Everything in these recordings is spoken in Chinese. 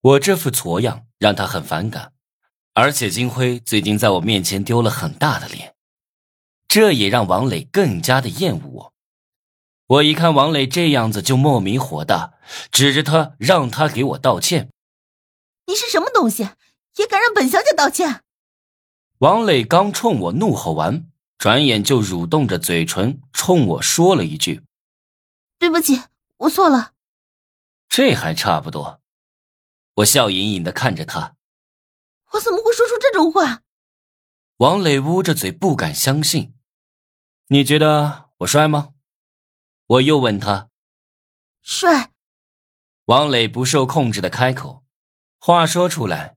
我这副挫样让他很反感，而且金辉最近在我面前丢了很大的脸，这也让王磊更加的厌恶我。我一看王磊这样子，就莫名火大，指着他让他给我道歉。你是什么东西，也敢让本小姐道歉？王磊刚冲我怒吼完，转眼就蠕动着嘴唇冲我说了一句：“对不起，我错了。”这还差不多。我笑盈盈的看着他，我怎么会说出这种话？王磊捂着嘴不敢相信。你觉得我帅吗？我又问他。帅。王磊不受控制的开口，话说出来，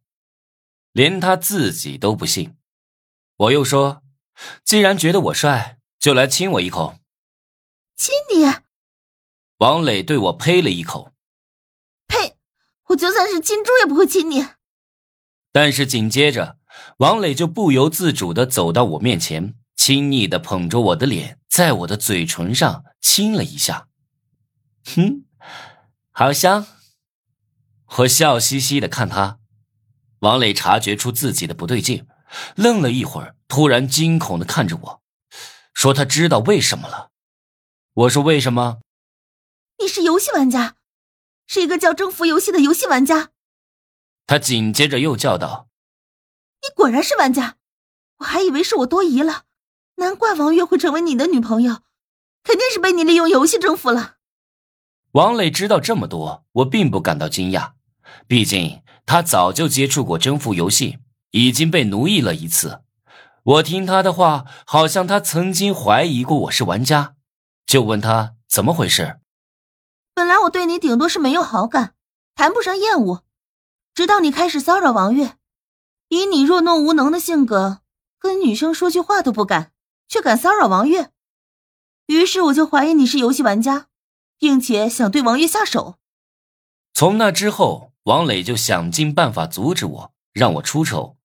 连他自己都不信。我又说，既然觉得我帅，就来亲我一口。亲你？王磊对我呸了一口。呸！我就算是金猪也不会亲你。但是紧接着，王磊就不由自主的走到我面前。亲昵的捧着我的脸，在我的嘴唇上亲了一下，哼，好香。我笑嘻嘻的看他，王磊察觉出自己的不对劲，愣了一会儿，突然惊恐的看着我，说他知道为什么了。我说为什么？你是游戏玩家，是一个叫征服游戏的游戏玩家。他紧接着又叫道：“你果然是玩家，我还以为是我多疑了。”难怪王月会成为你的女朋友，肯定是被你利用游戏征服了。王磊知道这么多，我并不感到惊讶，毕竟他早就接触过征服游戏，已经被奴役了一次。我听他的话，好像他曾经怀疑过我是玩家，就问他怎么回事。本来我对你顶多是没有好感，谈不上厌恶，直到你开始骚扰王月，以你弱懦无能的性格，跟女生说句话都不敢。却敢骚扰王月，于是我就怀疑你是游戏玩家，并且想对王月下手。从那之后，王磊就想尽办法阻止我，让我出丑，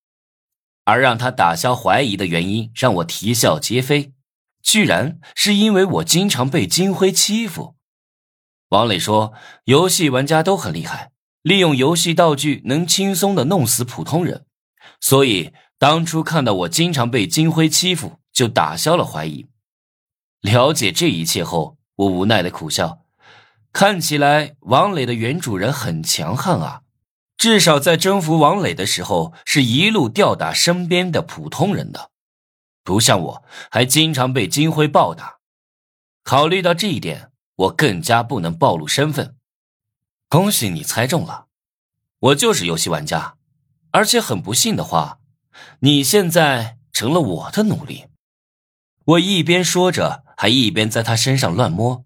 而让他打消怀疑的原因让我啼笑皆非，居然是因为我经常被金辉欺负。王磊说，游戏玩家都很厉害，利用游戏道具能轻松的弄死普通人，所以当初看到我经常被金辉欺负。就打消了怀疑。了解这一切后，我无奈的苦笑。看起来王磊的原主人很强悍啊，至少在征服王磊的时候，是一路吊打身边的普通人的，不像我，还经常被金辉暴打。考虑到这一点，我更加不能暴露身份。恭喜你猜中了，我就是游戏玩家，而且很不幸的话，你现在成了我的奴隶。我一边说着，还一边在他身上乱摸。